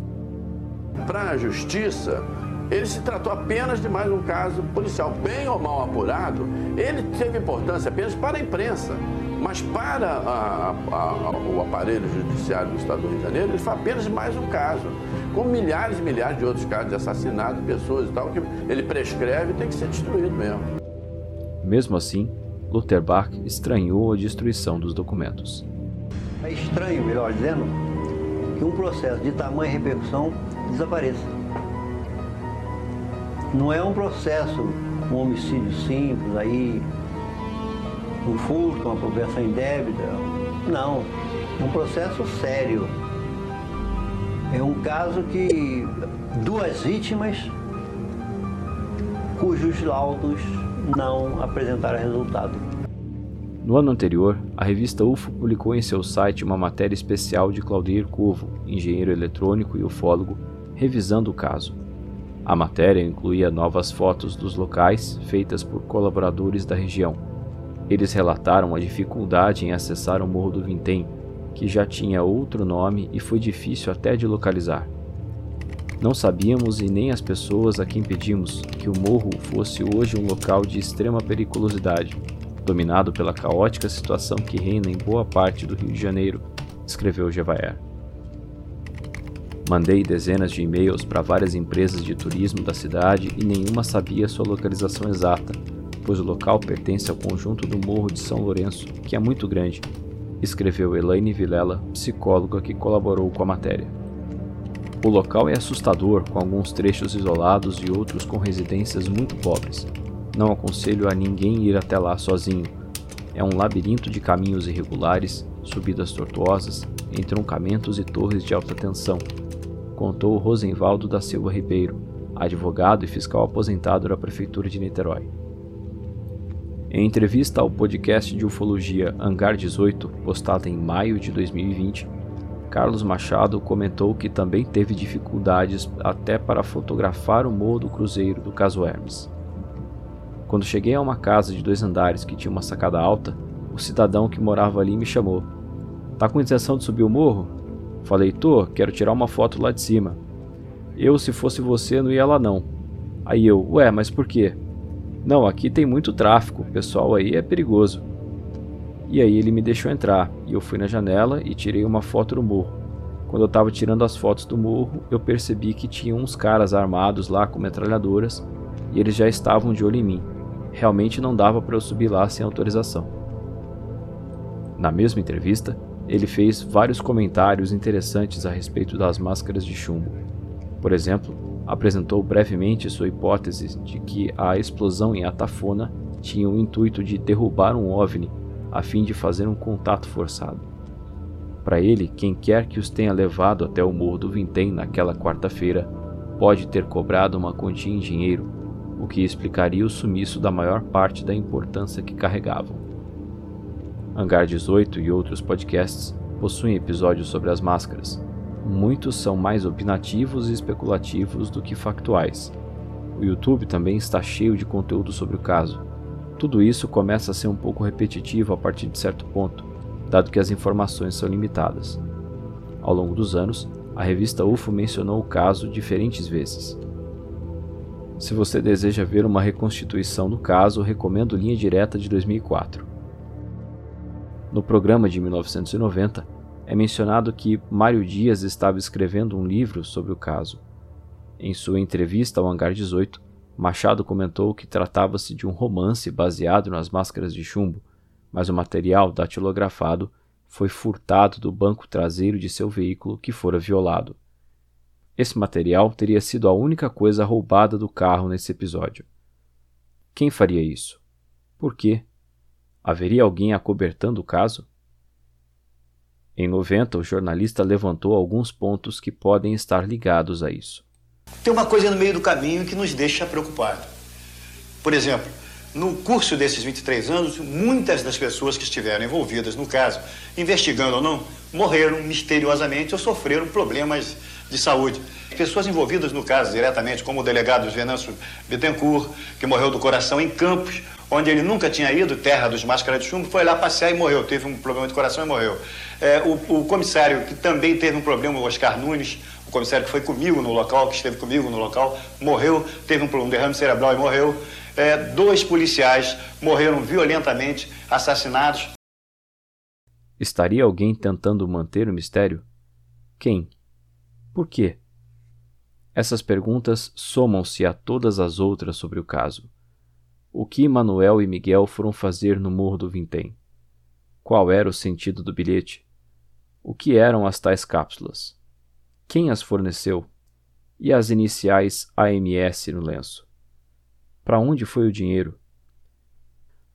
Para a justiça, ele se tratou apenas de mais um caso policial, bem ou mal apurado. Ele teve importância apenas para a imprensa, mas para a, a, o aparelho judiciário do Estado do Rio de Janeiro, ele foi apenas mais um caso, com milhares e milhares de outros casos de assassinato, pessoas e tal, que ele prescreve e tem que ser destruído mesmo. Mesmo assim, Luther Bach estranhou a destruição dos documentos. É estranho, melhor dizendo, que um processo de tamanha repercussão desapareça. Não é um processo, um homicídio simples, aí, um furto, uma apropriação indébita. Não. É um processo sério. É um caso que duas vítimas cujos laudos não apresentaram resultado. No ano anterior, a revista UFO publicou em seu site uma matéria especial de Claudir Curvo, engenheiro eletrônico e ufólogo, revisando o caso. A matéria incluía novas fotos dos locais feitas por colaboradores da região. Eles relataram a dificuldade em acessar o Morro do Vintém, que já tinha outro nome e foi difícil até de localizar. Não sabíamos e nem as pessoas a quem pedimos que o morro fosse hoje um local de extrema periculosidade, dominado pela caótica situação que reina em boa parte do Rio de Janeiro, escreveu Gevaer. Mandei dezenas de e-mails para várias empresas de turismo da cidade e nenhuma sabia sua localização exata, pois o local pertence ao conjunto do Morro de São Lourenço, que é muito grande, escreveu Elaine Vilela, psicóloga que colaborou com a matéria. O local é assustador, com alguns trechos isolados e outros com residências muito pobres. Não aconselho a ninguém ir até lá sozinho. É um labirinto de caminhos irregulares, subidas tortuosas, entroncamentos e torres de alta tensão, contou Rosenvaldo da Silva Ribeiro, advogado e fiscal aposentado da Prefeitura de Niterói. Em entrevista ao podcast de ufologia Hangar 18, postada em maio de 2020, Carlos Machado comentou que também teve dificuldades até para fotografar o morro do Cruzeiro do caso Hermes. Quando cheguei a uma casa de dois andares que tinha uma sacada alta, o cidadão que morava ali me chamou. Tá com intenção de subir o morro? Falei, tô, quero tirar uma foto lá de cima. Eu, se fosse você, não ia lá não. Aí eu, ué, mas por quê? Não, aqui tem muito tráfico, o pessoal aí é perigoso. E aí ele me deixou entrar, e eu fui na janela e tirei uma foto do morro. Quando eu estava tirando as fotos do morro, eu percebi que tinha uns caras armados lá com metralhadoras, e eles já estavam de olho em mim. Realmente não dava para eu subir lá sem autorização. Na mesma entrevista, ele fez vários comentários interessantes a respeito das máscaras de chumbo. Por exemplo, apresentou brevemente sua hipótese de que a explosão em Atafona tinha o intuito de derrubar um OVNI a fim de fazer um contato forçado. Para ele, quem quer que os tenha levado até o Morro do Vintém naquela quarta-feira pode ter cobrado uma quantia em dinheiro, o que explicaria o sumiço da maior parte da importância que carregavam. Hangar 18 e outros podcasts possuem episódios sobre as máscaras, muitos são mais opinativos e especulativos do que factuais. O YouTube também está cheio de conteúdo sobre o caso. Tudo isso começa a ser um pouco repetitivo a partir de certo ponto, dado que as informações são limitadas. Ao longo dos anos, a revista UFO mencionou o caso diferentes vezes. Se você deseja ver uma reconstituição do caso, recomendo Linha Direta de 2004. No programa de 1990, é mencionado que Mário Dias estava escrevendo um livro sobre o caso. Em sua entrevista ao Hangar 18, Machado comentou que tratava-se de um romance baseado nas máscaras de chumbo, mas o material datilografado foi furtado do banco traseiro de seu veículo que fora violado. Esse material teria sido a única coisa roubada do carro nesse episódio. Quem faria isso? Por quê? Haveria alguém acobertando o caso? Em 90, o jornalista levantou alguns pontos que podem estar ligados a isso. Tem uma coisa no meio do caminho que nos deixa preocupados. Por exemplo, no curso desses 23 anos, muitas das pessoas que estiveram envolvidas no caso, investigando ou não, morreram misteriosamente ou sofreram problemas de saúde. Pessoas envolvidas no caso diretamente, como o delegado Venâncio Bittencourt, que morreu do coração em Campos, onde ele nunca tinha ido, terra dos máscaras de chumbo, foi lá passear e morreu. Teve um problema de coração e morreu. É, o, o, comissário, que também teve um problema, o Oscar Nunes, o comissário que foi comigo no local, que esteve comigo no local, morreu, teve um, um derrame cerebral e morreu. É, dois policiais morreram violentamente, assassinados. Estaria alguém tentando manter o mistério? Quem? Por quê? Essas perguntas somam-se a todas as outras sobre o caso. O que Manuel e Miguel foram fazer no Morro do Vintém? Qual era o sentido do bilhete? O que eram as tais cápsulas? Quem as forneceu? E as iniciais AMS no lenço? Para onde foi o dinheiro?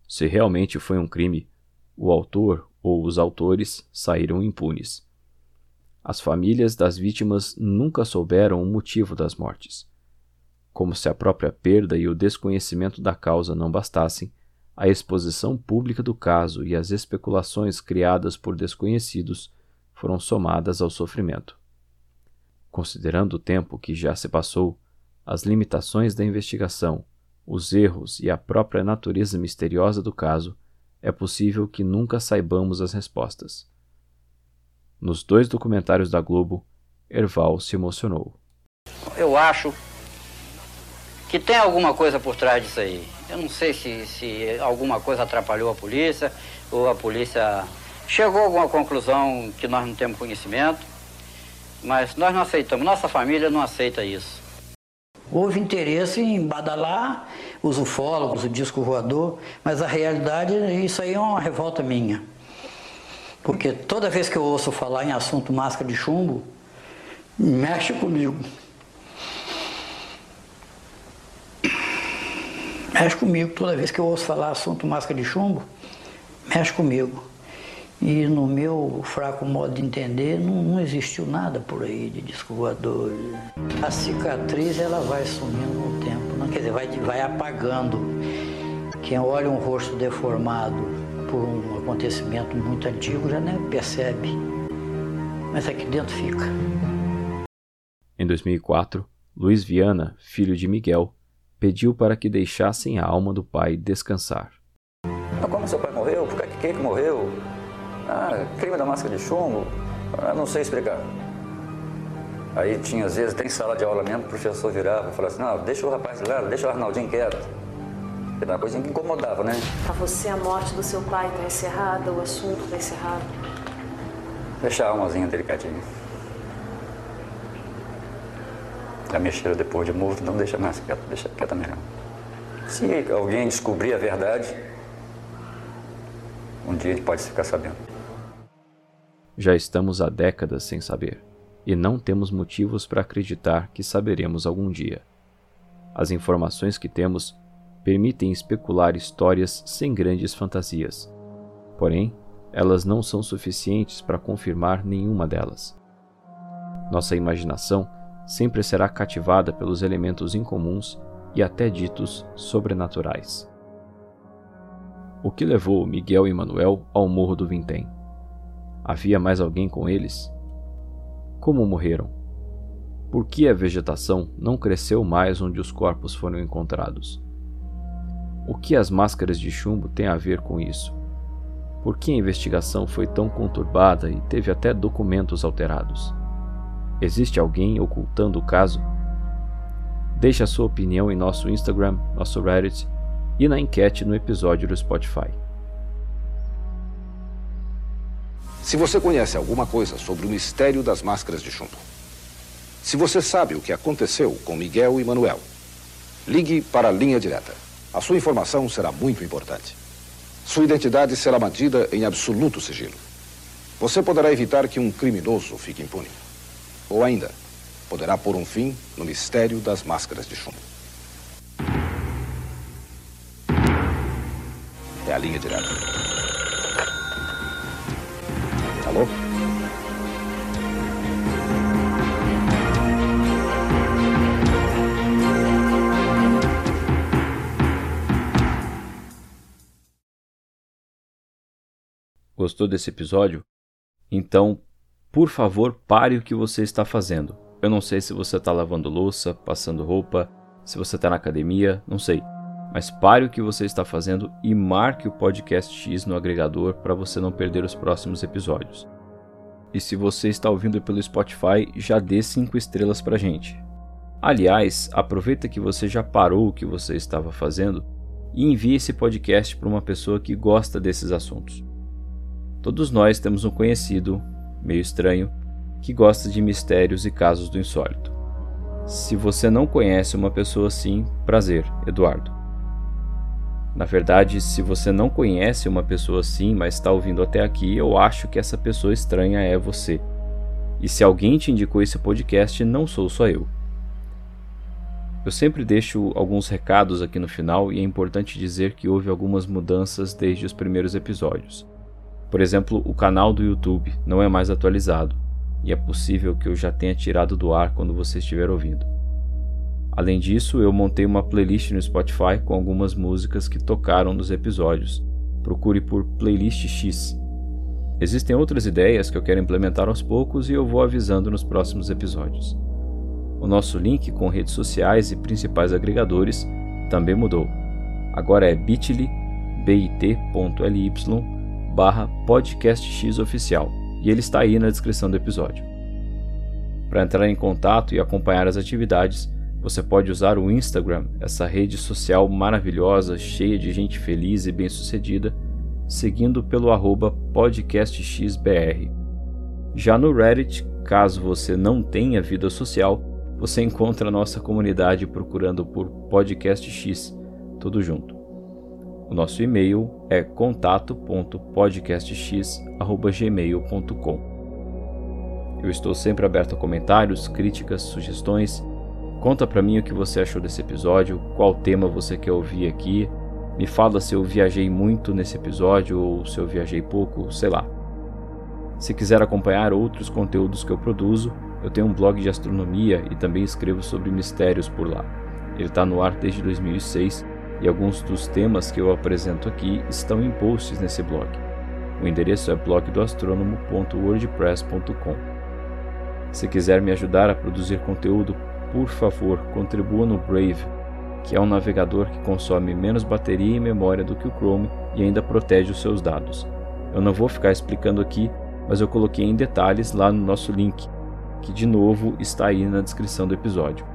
Se realmente foi um crime, o autor ou os autores saíram impunes. As famílias das vítimas nunca souberam o motivo das mortes. Como se a própria perda e o desconhecimento da causa não bastassem, a exposição pública do caso e as especulações criadas por desconhecidos foram somadas ao sofrimento. Considerando o tempo que já se passou, as limitações da investigação, os erros e a própria natureza misteriosa do caso, é possível que nunca saibamos as respostas. Nos dois documentários da Globo, Erval se emocionou. Eu acho que tem alguma coisa por trás disso aí. Eu não sei se, se alguma coisa atrapalhou a polícia ou a polícia chegou a alguma conclusão que nós não temos conhecimento, mas nós não aceitamos, nossa família não aceita isso. Houve interesse em badalar os ufólogos, o disco voador, mas a realidade, isso aí é uma revolta minha. Porque toda vez que eu ouço falar em assunto máscara de chumbo, mexe comigo. Mexe comigo. Toda vez que eu ouço falar assunto máscara de chumbo, mexe comigo. E no meu fraco modo de entender, não, não existiu nada por aí de disco voador. A cicatriz ela vai sumindo no tempo, não, quer dizer, vai, vai apagando. Quem olha um rosto deformado por um acontecimento muito antigo já nem percebe, mas aqui dentro fica. Em 2004, Luiz Viana, filho de Miguel, pediu para que deixassem a alma do pai descansar. Como seu pai morreu? Por que, que morreu? Ah, crime da máscara de chumbo? Ah, não sei explicar. Aí tinha, às vezes, tem sala de aula mesmo, o professor virava e falava assim, não, deixa o rapaz lá, deixa o Arnaldinho quieto. Era uma coisa que incomodava, né? Para você, a morte do seu pai está encerrada, o assunto está encerrado? Deixa a almazinha delicadinha. Já mexeram depois de morto, não deixa mais quieta, deixa quieta melhor. Se alguém descobrir a verdade, um dia ele pode ficar sabendo. Já estamos há décadas sem saber, e não temos motivos para acreditar que saberemos algum dia. As informações que temos permitem especular histórias sem grandes fantasias. Porém, elas não são suficientes para confirmar nenhuma delas. Nossa imaginação sempre será cativada pelos elementos incomuns e até ditos sobrenaturais. O que levou Miguel e Manuel ao Morro do Vintém? Havia mais alguém com eles? Como morreram? Por que a vegetação não cresceu mais onde os corpos foram encontrados? O que as máscaras de chumbo têm a ver com isso? Por que a investigação foi tão conturbada e teve até documentos alterados? Existe alguém ocultando o caso? Deixe a sua opinião em nosso Instagram, nosso Reddit e na enquete no episódio do Spotify. Se você conhece alguma coisa sobre o mistério das máscaras de chumbo, se você sabe o que aconteceu com Miguel e Manuel, ligue para a linha direta. A sua informação será muito importante. Sua identidade será mantida em absoluto sigilo. Você poderá evitar que um criminoso fique impune. Ou ainda, poderá pôr um fim no mistério das máscaras de chumbo. É a linha direta. Alô? Gostou desse episódio? Então por favor, pare o que você está fazendo. Eu não sei se você está lavando louça, passando roupa, se você está na academia, não sei. Mas pare o que você está fazendo e marque o podcast X no agregador para você não perder os próximos episódios. E se você está ouvindo pelo Spotify, já dê 5 estrelas para gente. Aliás, aproveita que você já parou o que você estava fazendo e envie esse podcast para uma pessoa que gosta desses assuntos. Todos nós temos um conhecido, meio estranho, que gosta de mistérios e casos do insólito. Se você não conhece uma pessoa assim, prazer, Eduardo. Na verdade, se você não conhece uma pessoa assim, mas está ouvindo até aqui, eu acho que essa pessoa estranha é você. E se alguém te indicou esse podcast, não sou só eu. Eu sempre deixo alguns recados aqui no final e é importante dizer que houve algumas mudanças desde os primeiros episódios. Por exemplo, o canal do YouTube não é mais atualizado, e é possível que eu já tenha tirado do ar quando você estiver ouvindo. Além disso, eu montei uma playlist no Spotify com algumas músicas que tocaram nos episódios. Procure por Playlist X. Existem outras ideias que eu quero implementar aos poucos e eu vou avisando nos próximos episódios. O nosso link com redes sociais e principais agregadores também mudou. Agora é bit.ly bit.ly barra podcastxoficial e ele está aí na descrição do episódio. Para entrar em contato e acompanhar as atividades, você pode usar o Instagram, essa rede social maravilhosa, cheia de gente feliz e bem-sucedida, seguindo pelo podcastxbr. Já no Reddit, caso você não tenha vida social, você encontra a nossa comunidade procurando por podcastx, tudo junto. O nosso e-mail é contato.podcastx@gmail.com. Eu estou sempre aberto a comentários, críticas, sugestões. Conta para mim o que você achou desse episódio, qual tema você quer ouvir aqui. Me fala se eu viajei muito nesse episódio ou se eu viajei pouco, sei lá. Se quiser acompanhar outros conteúdos que eu produzo, eu tenho um blog de astronomia e também escrevo sobre mistérios por lá. Ele está no ar desde 2006 e alguns dos temas que eu apresento aqui estão em posts nesse blog. O endereço é blogdoastronomo.wordpress.com. Se quiser me ajudar a produzir conteúdo, por favor, contribua no Brave, que é um navegador que consome menos bateria e memória do que o Chrome e ainda protege os seus dados. Eu não vou ficar explicando aqui, mas eu coloquei em detalhes lá no nosso link, que de novo está aí na descrição do episódio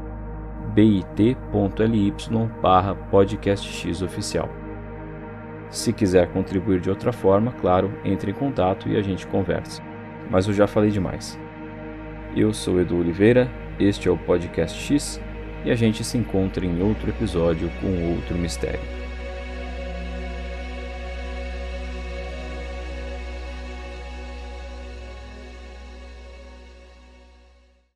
bit.ly barra podcastxoficial. Se quiser contribuir de outra forma, claro, entre em contato e a gente conversa. Mas eu já falei demais. Eu sou Edu Oliveira, este é o Podcast X e a gente se encontra em outro episódio com outro mistério.